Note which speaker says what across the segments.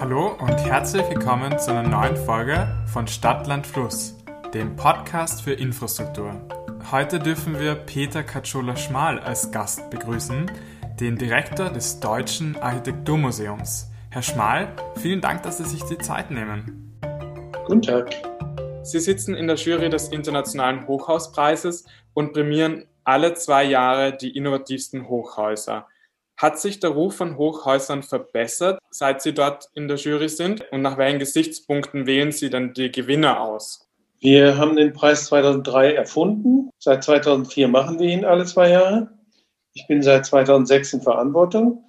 Speaker 1: Hallo und herzlich willkommen zu einer neuen Folge von Stadtland Fluss, dem Podcast für Infrastruktur. Heute dürfen wir Peter Katschola-Schmal als Gast begrüßen, den Direktor des Deutschen Architekturmuseums. Herr Schmal, vielen Dank, dass Sie sich die Zeit nehmen.
Speaker 2: Guten Tag.
Speaker 1: Sie sitzen in der Jury des Internationalen Hochhauspreises und prämieren alle zwei Jahre die innovativsten Hochhäuser. Hat sich der Ruf von Hochhäusern verbessert, seit Sie dort in der Jury sind? Und nach welchen Gesichtspunkten wählen Sie dann die Gewinner aus?
Speaker 2: Wir haben den Preis 2003 erfunden. Seit 2004 machen wir ihn alle zwei Jahre. Ich bin seit 2006 in Verantwortung.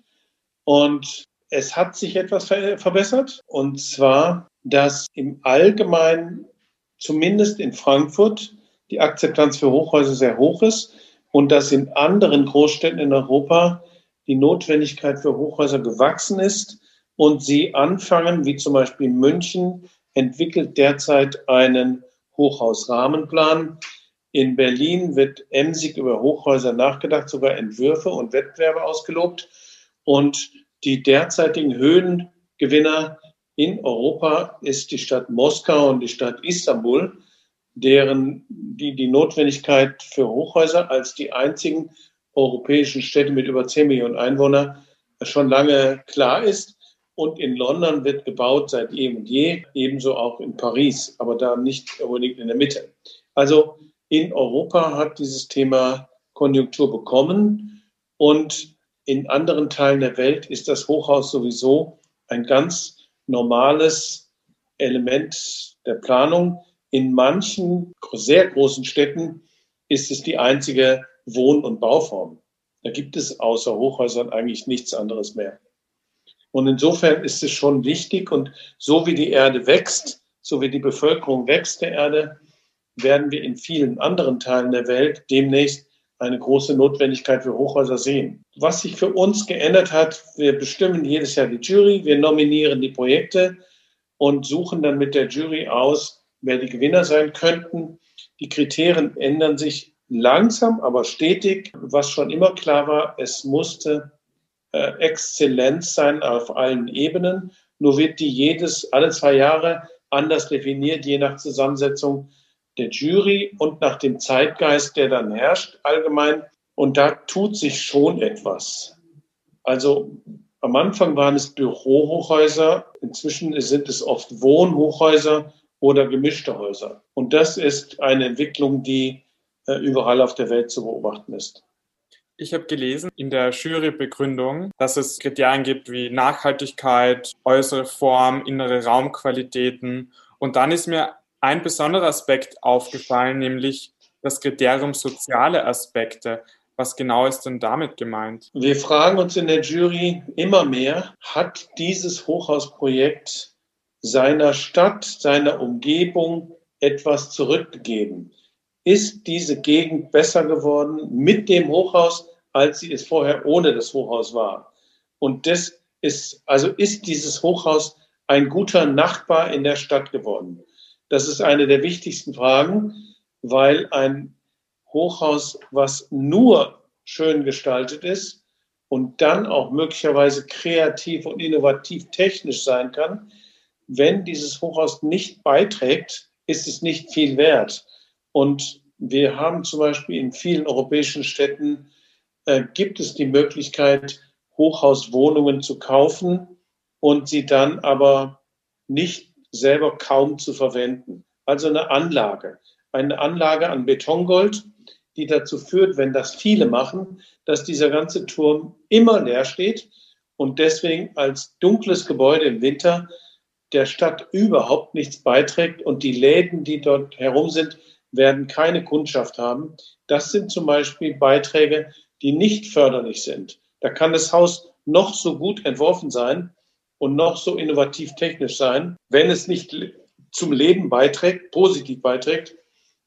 Speaker 2: Und es hat sich etwas verbessert. Und zwar, dass im Allgemeinen, zumindest in Frankfurt, die Akzeptanz für Hochhäuser sehr hoch ist und dass in anderen Großstädten in Europa die Notwendigkeit für Hochhäuser gewachsen ist und sie anfangen, wie zum Beispiel München, entwickelt derzeit einen Hochhausrahmenplan. In Berlin wird emsig über Hochhäuser nachgedacht, sogar Entwürfe und Wettbewerbe ausgelobt. Und die derzeitigen Höhengewinner in Europa ist die Stadt Moskau und die Stadt Istanbul, deren die die Notwendigkeit für Hochhäuser als die einzigen europäischen Städte mit über 10 Millionen Einwohnern schon lange klar ist. Und in London wird gebaut seit eh und je, ebenso auch in Paris, aber da nicht unbedingt in der Mitte. Also in Europa hat dieses Thema Konjunktur bekommen und in anderen Teilen der Welt ist das Hochhaus sowieso ein ganz normales Element der Planung. In manchen sehr großen Städten ist es die einzige Wohn- und Bauform. Da gibt es außer Hochhäusern eigentlich nichts anderes mehr. Und insofern ist es schon wichtig und so wie die Erde wächst, so wie die Bevölkerung wächst der Erde, werden wir in vielen anderen Teilen der Welt demnächst eine große Notwendigkeit für Hochhäuser sehen. Was sich für uns geändert hat, wir bestimmen jedes Jahr die Jury, wir nominieren die Projekte und suchen dann mit der Jury aus, wer die Gewinner sein könnten. Die Kriterien ändern sich langsam, aber stetig. Was schon immer klar war, es musste äh, Exzellenz sein auf allen Ebenen. Nur wird die jedes, alle zwei Jahre anders definiert, je nach Zusammensetzung der Jury und nach dem Zeitgeist, der dann herrscht allgemein. Und da tut sich schon etwas. Also am Anfang waren es Bürohochhäuser, inzwischen sind es oft Wohnhochhäuser oder gemischte Häuser. Und das ist eine Entwicklung, die überall auf der Welt zu beobachten ist.
Speaker 1: Ich habe gelesen in der Jurybegründung, dass es Kriterien gibt wie Nachhaltigkeit, äußere Form, innere Raumqualitäten. Und dann ist mir ein besonderer Aspekt aufgefallen, nämlich das Kriterium soziale Aspekte. Was genau ist denn damit gemeint?
Speaker 2: Wir fragen uns in der Jury immer mehr, hat dieses Hochhausprojekt seiner Stadt, seiner Umgebung etwas zurückgegeben? Ist diese Gegend besser geworden mit dem Hochhaus, als sie es vorher ohne das Hochhaus war. Und das ist, also ist dieses Hochhaus ein guter Nachbar in der Stadt geworden. Das ist eine der wichtigsten Fragen, weil ein Hochhaus, was nur schön gestaltet ist und dann auch möglicherweise kreativ und innovativ technisch sein kann, wenn dieses Hochhaus nicht beiträgt, ist es nicht viel wert. Und wir haben zum Beispiel in vielen europäischen Städten, äh, gibt es die Möglichkeit, Hochhauswohnungen zu kaufen und sie dann aber nicht selber kaum zu verwenden. Also eine Anlage, eine Anlage an Betongold, die dazu führt, wenn das viele machen, dass dieser ganze Turm immer leer steht und deswegen als dunkles Gebäude im Winter der Stadt überhaupt nichts beiträgt und die Läden, die dort herum sind, werden keine Kundschaft haben. Das sind zum Beispiel Beiträge, die nicht förderlich sind. Da kann das Haus noch so gut entworfen sein und noch so innovativ technisch sein. Wenn es nicht zum Leben beiträgt, positiv beiträgt,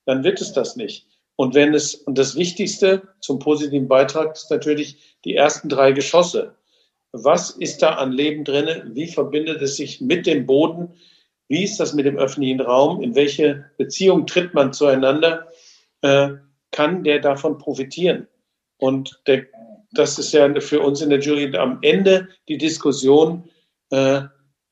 Speaker 2: dann wird es das nicht. Und wenn es, und das Wichtigste zum positiven Beitrag ist natürlich die ersten drei Geschosse. Was ist da an Leben drinne? Wie verbindet es sich mit dem Boden? Wie ist das mit dem öffentlichen Raum? In welche Beziehung tritt man zueinander? Äh, kann der davon profitieren? Und der, das ist ja für uns in der Jury am Ende die Diskussion, äh,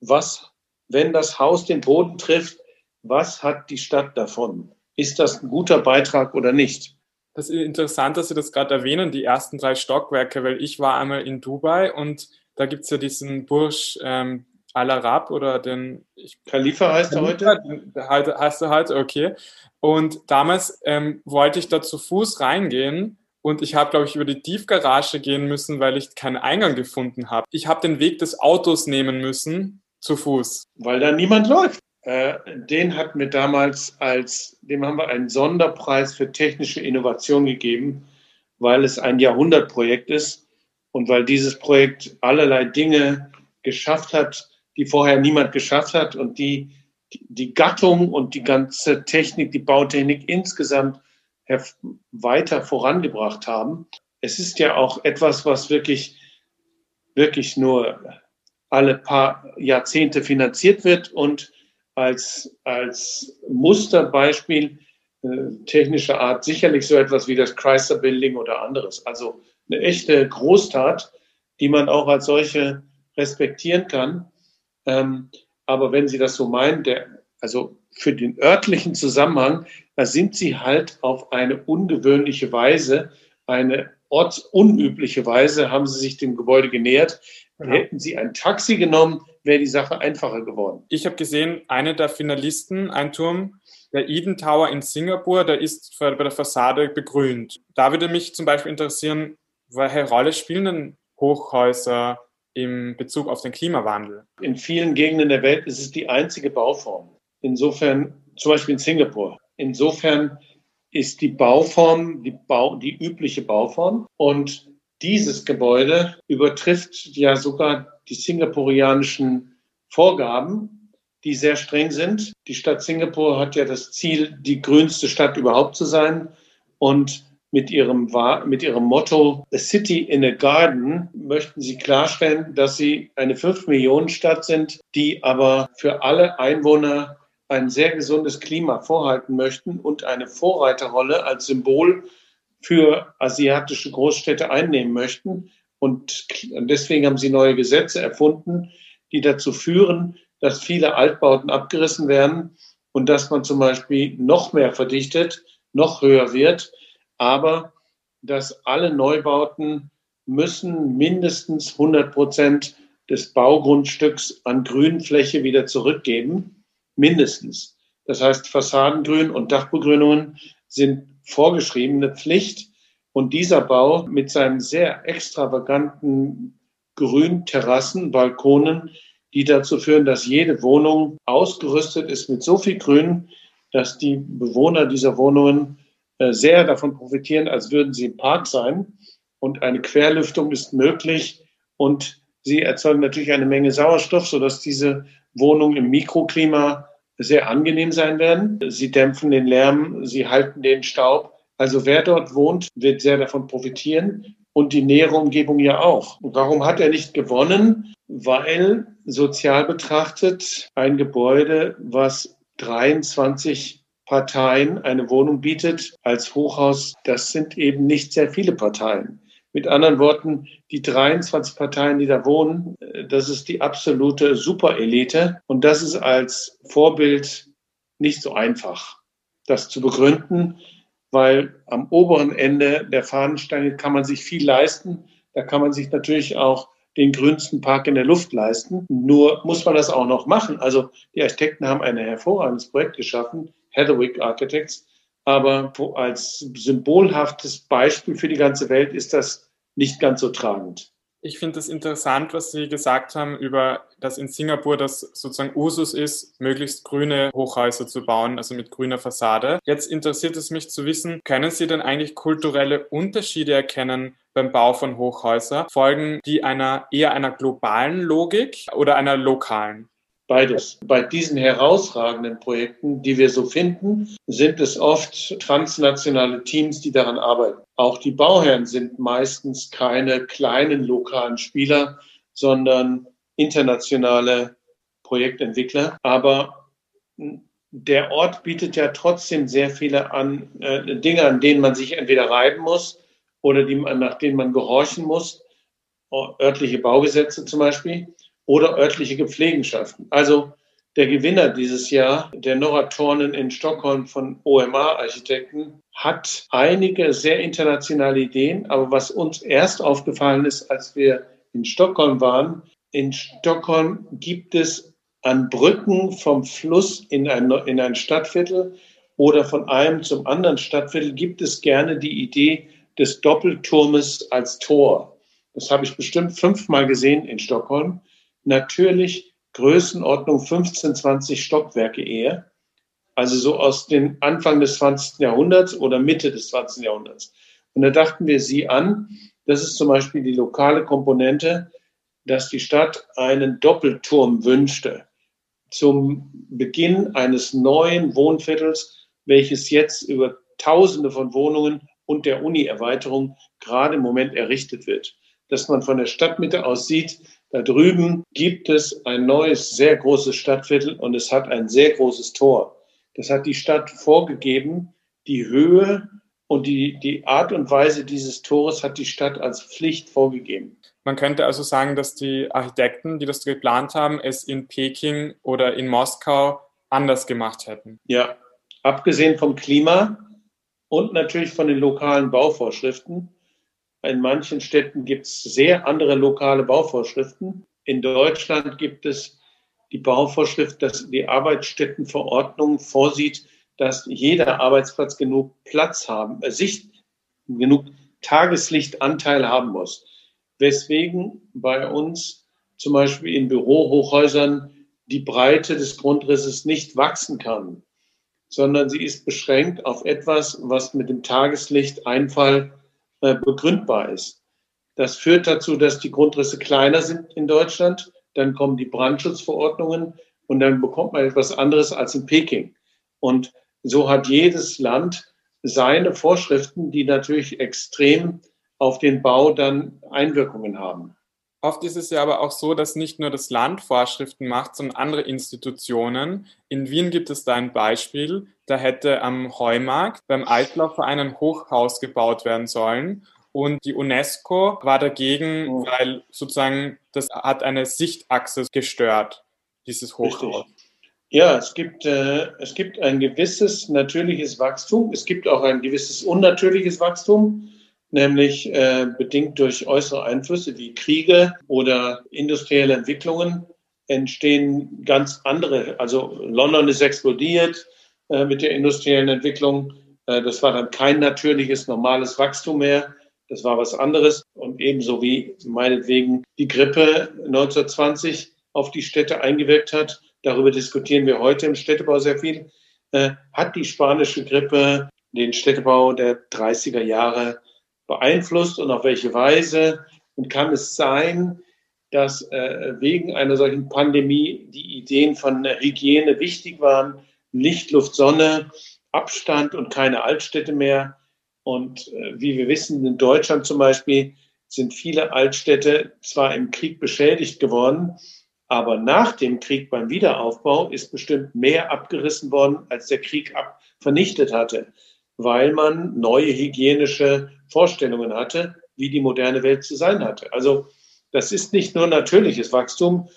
Speaker 2: was, wenn das Haus den Boden trifft, was hat die Stadt davon? Ist das ein guter Beitrag oder nicht?
Speaker 1: Das ist interessant, dass Sie das gerade erwähnen, die ersten drei Stockwerke, weil ich war einmal in Dubai und da gibt es ja diesen Bursch ähm, Al Arab oder den
Speaker 2: Khalifa heißt er heute?
Speaker 1: Halt, heißt er halt, okay. Und damals ähm, wollte ich da zu Fuß reingehen und ich habe, glaube ich, über die Tiefgarage gehen müssen, weil ich keinen Eingang gefunden habe. Ich habe den Weg des Autos nehmen müssen zu Fuß.
Speaker 2: Weil da niemand läuft. Äh, den hatten wir damals als, dem haben wir einen Sonderpreis für technische Innovation gegeben, weil es ein Jahrhundertprojekt ist und weil dieses Projekt allerlei Dinge geschafft hat, die vorher niemand geschafft hat und die die Gattung und die ganze Technik, die Bautechnik insgesamt weiter vorangebracht haben. Es ist ja auch etwas, was wirklich, wirklich nur alle paar Jahrzehnte finanziert wird und als, als Musterbeispiel äh, technischer Art sicherlich so etwas wie das Chrysler Building oder anderes. Also eine echte Großtat, die man auch als solche respektieren kann. Ähm, aber wenn Sie das so meinen, der, also für den örtlichen Zusammenhang, da sind Sie halt auf eine ungewöhnliche Weise, eine ortsunübliche Weise, haben Sie sich dem Gebäude genähert. Ja. Hätten Sie ein Taxi genommen, wäre die Sache einfacher geworden.
Speaker 1: Ich habe gesehen, eine der Finalisten, ein Turm, der Eden Tower in Singapur, der ist bei der Fassade begrünt. Da würde mich zum Beispiel interessieren, welche Rolle spielen denn Hochhäuser im Bezug auf den Klimawandel?
Speaker 2: In vielen Gegenden der Welt ist es die einzige Bauform. Insofern, zum Beispiel in Singapur. Insofern ist die Bauform die, Bau, die übliche Bauform und dieses Gebäude übertrifft ja sogar die singapurianischen Vorgaben, die sehr streng sind. Die Stadt Singapur hat ja das Ziel, die grünste Stadt überhaupt zu sein. Und mit ihrem, mit ihrem Motto A City in a Garden möchten sie klarstellen, dass sie eine 5-Millionen-Stadt sind, die aber für alle Einwohner ein sehr gesundes Klima vorhalten möchten und eine Vorreiterrolle als Symbol für asiatische Großstädte einnehmen möchten. Und deswegen haben sie neue Gesetze erfunden, die dazu führen, dass viele Altbauten abgerissen werden und dass man zum Beispiel noch mehr verdichtet, noch höher wird, aber dass alle Neubauten müssen mindestens 100 Prozent des Baugrundstücks an Grünfläche wieder zurückgeben, mindestens. Das heißt, Fassadengrün und Dachbegrünungen sind vorgeschriebene Pflicht. Und dieser Bau mit seinen sehr extravaganten Grünterrassen, Balkonen, die dazu führen, dass jede Wohnung ausgerüstet ist mit so viel Grün, dass die Bewohner dieser Wohnungen sehr davon profitieren, als würden sie im Park sein. Und eine Querlüftung ist möglich und sie erzeugen natürlich eine Menge Sauerstoff, sodass diese Wohnungen im Mikroklima sehr angenehm sein werden. Sie dämpfen den Lärm, sie halten den Staub. Also wer dort wohnt, wird sehr davon profitieren und die nähere Umgebung ja auch. Und warum hat er nicht gewonnen? Weil sozial betrachtet ein Gebäude, was 23 Parteien eine Wohnung bietet als Hochhaus, das sind eben nicht sehr viele Parteien. Mit anderen Worten, die 23 Parteien, die da wohnen, das ist die absolute Superelite. Und das ist als Vorbild nicht so einfach, das zu begründen, weil am oberen Ende der Fahnenstange kann man sich viel leisten. Da kann man sich natürlich auch den grünsten Park in der Luft leisten. Nur muss man das auch noch machen. Also die Architekten haben ein hervorragendes Projekt geschaffen. Heatherwick Architects. Aber als symbolhaftes Beispiel für die ganze Welt ist das nicht ganz so tragend.
Speaker 1: Ich finde es interessant, was Sie gesagt haben über, dass in Singapur das sozusagen Usus ist, möglichst grüne Hochhäuser zu bauen, also mit grüner Fassade. Jetzt interessiert es mich zu wissen, können Sie denn eigentlich kulturelle Unterschiede erkennen beim Bau von Hochhäusern? Folgen die einer eher einer globalen Logik oder einer lokalen?
Speaker 2: Beides. Bei diesen herausragenden Projekten, die wir so finden, sind es oft transnationale Teams, die daran arbeiten. Auch die Bauherren sind meistens keine kleinen lokalen Spieler, sondern internationale Projektentwickler. Aber der Ort bietet ja trotzdem sehr viele an, äh, Dinge, an denen man sich entweder reiben muss oder die, nach denen man gehorchen muss. Örtliche Baugesetze zum Beispiel. Oder örtliche Gepflegenschaften. Also der Gewinner dieses Jahr, der Nora Tornen in Stockholm von OMA Architekten, hat einige sehr internationale Ideen. Aber was uns erst aufgefallen ist, als wir in Stockholm waren, in Stockholm gibt es an Brücken vom Fluss in ein, in ein Stadtviertel oder von einem zum anderen Stadtviertel gibt es gerne die Idee des Doppelturmes als Tor. Das habe ich bestimmt fünfmal gesehen in Stockholm. Natürlich Größenordnung 15, 20 Stockwerke eher. Also so aus dem Anfang des 20. Jahrhunderts oder Mitte des 20. Jahrhunderts. Und da dachten wir sie an, das ist zum Beispiel die lokale Komponente, dass die Stadt einen Doppelturm wünschte zum Beginn eines neuen Wohnviertels, welches jetzt über Tausende von Wohnungen und der Uni-Erweiterung gerade im Moment errichtet wird. Dass man von der Stadtmitte aus sieht, da drüben gibt es ein neues, sehr großes Stadtviertel und es hat ein sehr großes Tor. Das hat die Stadt vorgegeben. Die Höhe und die, die Art und Weise dieses Tores hat die Stadt als Pflicht vorgegeben.
Speaker 1: Man könnte also sagen, dass die Architekten, die das geplant haben, es in Peking oder in Moskau anders gemacht hätten.
Speaker 2: Ja, abgesehen vom Klima und natürlich von den lokalen Bauvorschriften. In manchen Städten gibt es sehr andere lokale Bauvorschriften. In Deutschland gibt es die Bauvorschrift, dass die Arbeitsstättenverordnung vorsieht, dass jeder Arbeitsplatz genug Platz haben, äh, Sicht, genug Tageslichtanteil haben muss. Weswegen bei uns zum Beispiel in Bürohochhäusern die Breite des Grundrisses nicht wachsen kann, sondern sie ist beschränkt auf etwas, was mit dem Tageslichteinfall begründbar ist. Das führt dazu, dass die Grundrisse kleiner sind in Deutschland. Dann kommen die Brandschutzverordnungen und dann bekommt man etwas anderes als in Peking. Und so hat jedes Land seine Vorschriften, die natürlich extrem auf den Bau dann Einwirkungen haben.
Speaker 1: Oft ist es ja aber auch so, dass nicht nur das Land Vorschriften macht, sondern andere Institutionen. In Wien gibt es da ein Beispiel, da hätte am Heumarkt beim Altlaufverein ein Hochhaus gebaut werden sollen. Und die UNESCO war dagegen, oh. weil sozusagen das hat eine Sichtachse gestört, dieses Hochhaus. Richtig.
Speaker 2: Ja, es gibt, äh, es gibt ein gewisses natürliches Wachstum. Es gibt auch ein gewisses unnatürliches Wachstum, nämlich äh, bedingt durch äußere Einflüsse wie Kriege oder industrielle Entwicklungen entstehen ganz andere. Also London ist explodiert äh, mit der industriellen Entwicklung. Äh, das war dann kein natürliches, normales Wachstum mehr. Das war was anderes. Und ebenso wie meinetwegen die Grippe 1920 auf die Städte eingewirkt hat, darüber diskutieren wir heute im Städtebau sehr viel, äh, hat die spanische Grippe den Städtebau der 30er Jahre beeinflusst und auf welche Weise? Und kann es sein, dass äh, wegen einer solchen Pandemie die Ideen von Hygiene wichtig waren? Licht, Luft, Sonne, Abstand und keine Altstädte mehr. Und äh, wie wir wissen, in Deutschland zum Beispiel sind viele Altstädte zwar im Krieg beschädigt geworden, aber nach dem Krieg beim Wiederaufbau ist bestimmt mehr abgerissen worden, als der Krieg ab vernichtet hatte, weil man neue hygienische Vorstellungen hatte, wie die moderne Welt zu sein hatte. Also das ist nicht nur natürliches Wachstum.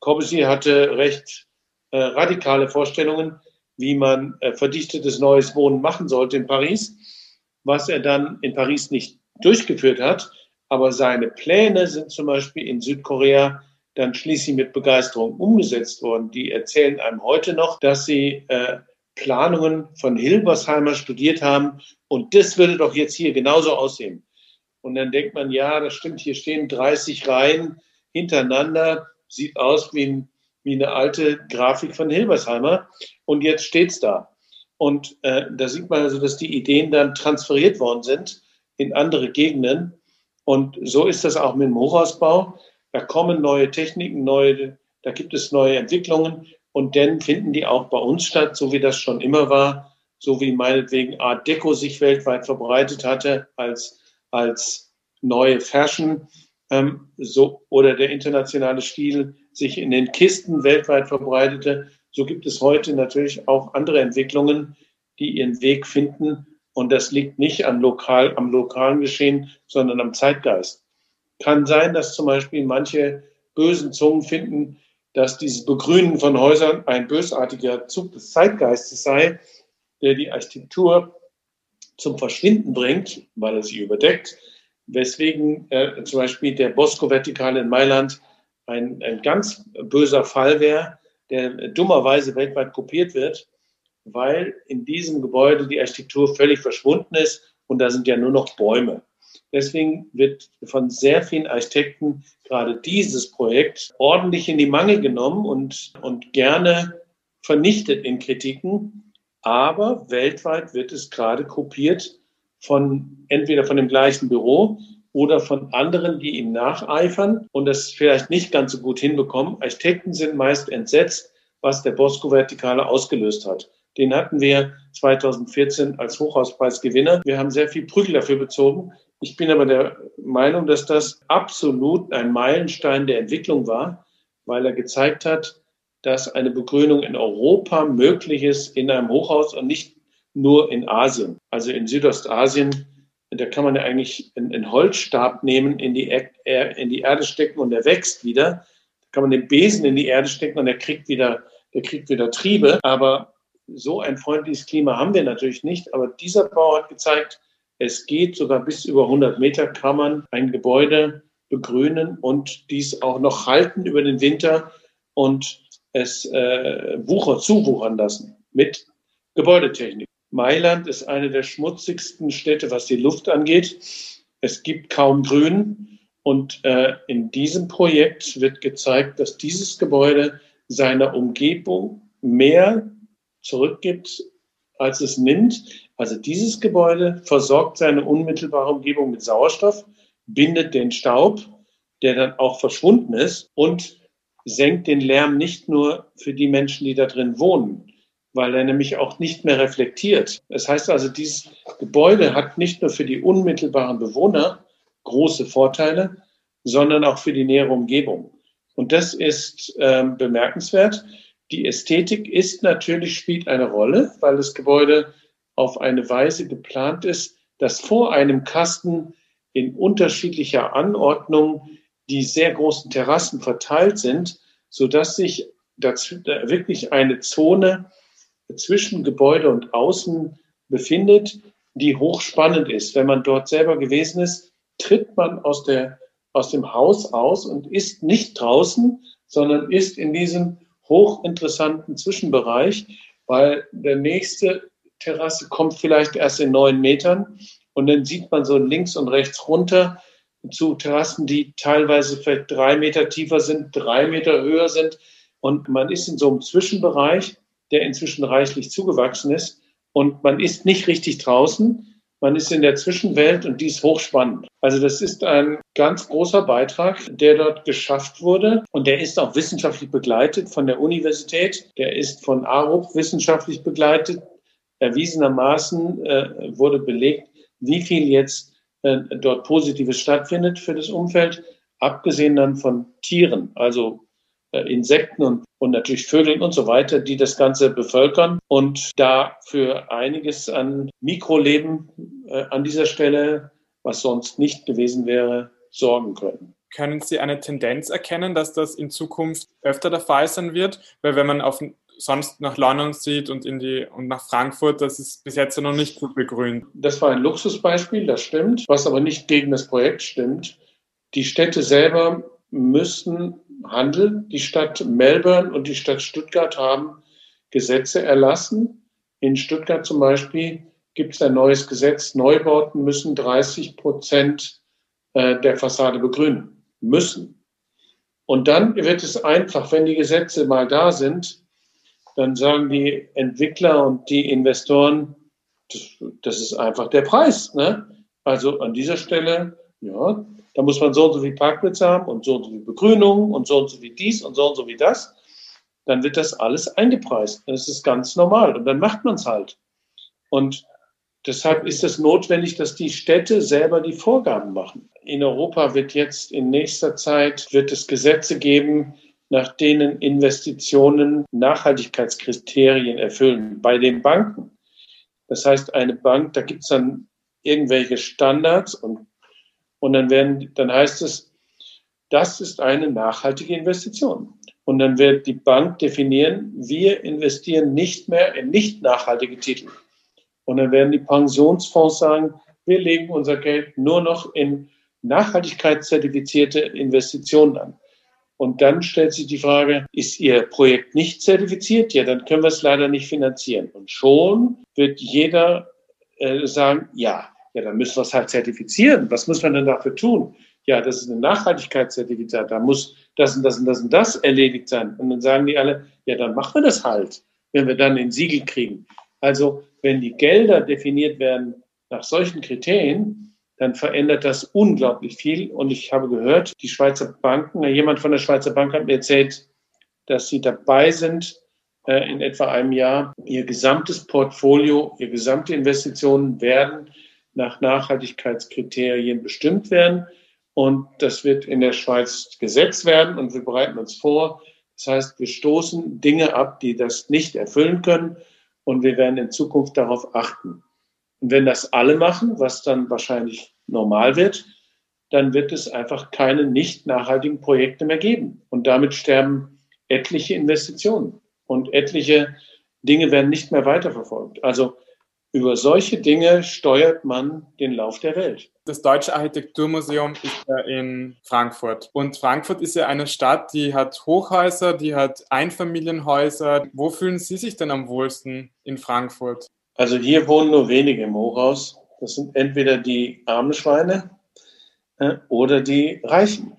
Speaker 2: Corbusier hatte recht äh, radikale Vorstellungen, wie man äh, verdichtetes neues Wohnen machen sollte in Paris, was er dann in Paris nicht durchgeführt hat. Aber seine Pläne sind zum Beispiel in Südkorea dann schließlich mit Begeisterung umgesetzt worden. Die erzählen einem heute noch, dass sie äh, Planungen von Hilbersheimer studiert haben und das würde doch jetzt hier genauso aussehen. Und dann denkt man, ja, das stimmt, hier stehen 30 Reihen hintereinander, sieht aus wie, ein, wie eine alte Grafik von Hilbersheimer und jetzt steht's da. Und äh, da sieht man also, dass die Ideen dann transferiert worden sind in andere Gegenden. Und so ist das auch mit dem Hochhausbau. Da kommen neue Techniken, neue, da gibt es neue Entwicklungen und dann finden die auch bei uns statt, so wie das schon immer war, so wie meinetwegen Art Deco sich weltweit verbreitet hatte als, als neue Fashion, ähm, so, oder der internationale Stil sich in den Kisten weltweit verbreitete. So gibt es heute natürlich auch andere Entwicklungen, die ihren Weg finden. Und das liegt nicht am, lokal, am lokalen Geschehen, sondern am Zeitgeist. Kann sein, dass zum Beispiel manche bösen Zungen finden, dass dieses Begrünen von Häusern ein bösartiger Zug des Zeitgeistes sei, der die Architektur zum Verschwinden bringt, weil er sie überdeckt. Weswegen äh, zum Beispiel der Bosco-Vertikale in Mailand ein, ein ganz böser Fall wäre, der dummerweise weltweit kopiert wird, weil in diesem Gebäude die Architektur völlig verschwunden ist und da sind ja nur noch Bäume. Deswegen wird von sehr vielen Architekten gerade dieses Projekt ordentlich in die Mangel genommen und, und gerne vernichtet in Kritiken. Aber weltweit wird es gerade kopiert von entweder von dem gleichen Büro oder von anderen, die ihm nacheifern und das vielleicht nicht ganz so gut hinbekommen. Architekten sind meist entsetzt, was der Bosco-Vertikale ausgelöst hat. Den hatten wir 2014 als Hochhauspreisgewinner. Wir haben sehr viel Prügel dafür bezogen. Ich bin aber der Meinung, dass das absolut ein Meilenstein der Entwicklung war, weil er gezeigt hat, dass eine Begrünung in Europa möglich ist in einem Hochhaus und nicht nur in Asien. Also in Südostasien, da kann man ja eigentlich einen Holzstab nehmen, in die, in die Erde stecken und der wächst wieder. Da kann man den Besen in die Erde stecken und der kriegt wieder, der kriegt wieder Triebe. Aber so ein freundliches Klima haben wir natürlich nicht. Aber dieser Bau hat gezeigt, es geht sogar bis über 100 Meter kann man ein Gebäude begrünen und dies auch noch halten über den Winter und es äh, wucher zuwuchern lassen mit Gebäudetechnik. Mailand ist eine der schmutzigsten Städte, was die Luft angeht. Es gibt kaum Grün. Und äh, in diesem Projekt wird gezeigt, dass dieses Gebäude seiner Umgebung mehr zurückgibt, als es nimmt. Also dieses Gebäude versorgt seine unmittelbare Umgebung mit Sauerstoff, bindet den Staub, der dann auch verschwunden ist und senkt den Lärm nicht nur für die Menschen, die da drin wohnen, weil er nämlich auch nicht mehr reflektiert. Das heißt also, dieses Gebäude hat nicht nur für die unmittelbaren Bewohner große Vorteile, sondern auch für die nähere Umgebung. Und das ist ähm, bemerkenswert. Die Ästhetik ist natürlich, spielt eine Rolle, weil das Gebäude auf eine Weise geplant ist, dass vor einem Kasten in unterschiedlicher Anordnung die sehr großen Terrassen verteilt sind, so dass sich dazu wirklich eine Zone zwischen Gebäude und Außen befindet, die hochspannend ist. Wenn man dort selber gewesen ist, tritt man aus, der, aus dem Haus aus und ist nicht draußen, sondern ist in diesem hochinteressanten Zwischenbereich, weil der nächste Terrasse kommt vielleicht erst in neun Metern und dann sieht man so links und rechts runter zu Terrassen, die teilweise vielleicht drei Meter tiefer sind, drei Meter höher sind. Und man ist in so einem Zwischenbereich, der inzwischen reichlich zugewachsen ist. Und man ist nicht richtig draußen, man ist in der Zwischenwelt und die ist hochspannend. Also das ist ein ganz großer Beitrag, der dort geschafft wurde. Und der ist auch wissenschaftlich begleitet von der Universität, der ist von ARUP wissenschaftlich begleitet. Erwiesenermaßen äh, wurde belegt, wie viel jetzt äh, dort Positives stattfindet für das Umfeld, abgesehen dann von Tieren, also äh, Insekten und, und natürlich Vögeln und so weiter, die das Ganze bevölkern und dafür einiges an Mikroleben äh, an dieser Stelle, was sonst nicht gewesen wäre, sorgen können.
Speaker 1: Können Sie eine Tendenz erkennen, dass das in Zukunft öfter der Fall sein wird? Weil wenn man auf sonst nach London sieht und in die und nach Frankfurt, das ist bis jetzt noch nicht gut begrünt.
Speaker 2: Das war ein Luxusbeispiel, das stimmt, was aber nicht gegen das Projekt stimmt. Die Städte selber müssen handeln. Die Stadt Melbourne und die Stadt Stuttgart haben Gesetze erlassen. In Stuttgart zum Beispiel gibt es ein neues Gesetz. Neubauten müssen 30 Prozent äh, der Fassade begrünen. Müssen. Und dann wird es einfach, wenn die Gesetze mal da sind, dann sagen die Entwickler und die Investoren, das, ist einfach der Preis. Ne? Also an dieser Stelle, ja, da muss man so und so viel Parkplätze haben und so und so viel Begrünung und so und so wie dies und so und so wie das. Dann wird das alles eingepreist. Das ist ganz normal. Und dann macht man es halt. Und deshalb ist es notwendig, dass die Städte selber die Vorgaben machen. In Europa wird jetzt in nächster Zeit, wird es Gesetze geben, nach denen Investitionen Nachhaltigkeitskriterien erfüllen bei den Banken. Das heißt, eine Bank, da gibt es dann irgendwelche Standards und und dann werden, dann heißt es, das ist eine nachhaltige Investition. Und dann wird die Bank definieren, wir investieren nicht mehr in nicht nachhaltige Titel. Und dann werden die Pensionsfonds sagen, wir legen unser Geld nur noch in nachhaltigkeitszertifizierte Investitionen an. Und dann stellt sich die Frage, ist Ihr Projekt nicht zertifiziert? Ja, dann können wir es leider nicht finanzieren. Und schon wird jeder äh, sagen, ja, ja, dann müssen wir es halt zertifizieren. Was muss man denn dafür tun? Ja, das ist ein Nachhaltigkeitszertifikat. Da muss das und das und das und das erledigt sein. Und dann sagen die alle, ja, dann machen wir das halt, wenn wir dann den Siegel kriegen. Also, wenn die Gelder definiert werden nach solchen Kriterien, dann verändert das unglaublich viel. Und ich habe gehört, die Schweizer Banken, jemand von der Schweizer Bank hat mir erzählt, dass sie dabei sind, äh, in etwa einem Jahr ihr gesamtes Portfolio, ihre gesamte Investitionen werden nach Nachhaltigkeitskriterien bestimmt werden. Und das wird in der Schweiz gesetzt werden und wir bereiten uns vor. Das heißt, wir stoßen Dinge ab, die das nicht erfüllen können und wir werden in Zukunft darauf achten. Und wenn das alle machen, was dann wahrscheinlich normal wird, dann wird es einfach keine nicht nachhaltigen Projekte mehr geben. Und damit sterben etliche Investitionen und etliche Dinge werden nicht mehr weiterverfolgt. Also über solche Dinge steuert man den Lauf der Welt.
Speaker 1: Das Deutsche Architekturmuseum ist ja in Frankfurt. Und Frankfurt ist ja eine Stadt, die hat Hochhäuser, die hat Einfamilienhäuser. Wo fühlen Sie sich denn am wohlsten in Frankfurt?
Speaker 2: Also hier wohnen nur wenige im Hochhaus. Das sind entweder die armen Schweine äh, oder die Reichen.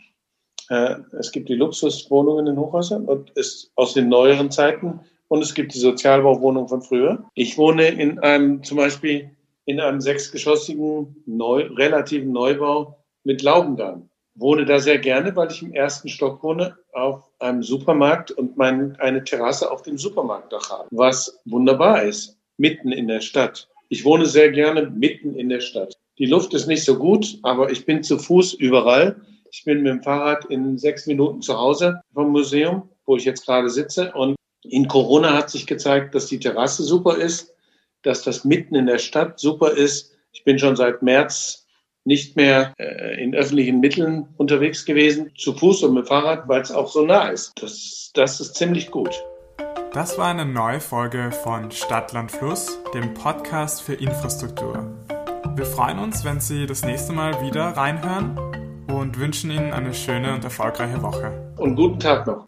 Speaker 2: Äh, es gibt die Luxuswohnungen in Hochhäusern und ist aus den neueren Zeiten und es gibt die Sozialbauwohnungen von früher. Ich wohne in einem, zum Beispiel in einem sechsgeschossigen, neu, relativen Neubau mit Laubengang. Wohne da sehr gerne, weil ich im ersten Stock wohne, auf einem Supermarkt und mein, eine Terrasse auf dem Supermarktdach habe, was wunderbar ist mitten in der Stadt. Ich wohne sehr gerne mitten in der Stadt. Die Luft ist nicht so gut, aber ich bin zu Fuß überall. Ich bin mit dem Fahrrad in sechs Minuten zu Hause vom Museum, wo ich jetzt gerade sitze. Und in Corona hat sich gezeigt, dass die Terrasse super ist, dass das mitten in der Stadt super ist. Ich bin schon seit März nicht mehr äh, in öffentlichen Mitteln unterwegs gewesen, zu Fuß und mit dem Fahrrad, weil es auch so nah ist. Das, das ist ziemlich gut.
Speaker 1: Das war eine neue Folge von Stadtland Fluss, dem Podcast für Infrastruktur. Wir freuen uns, wenn Sie das nächste Mal wieder reinhören und wünschen Ihnen eine schöne und erfolgreiche Woche.
Speaker 2: Und guten Tag noch.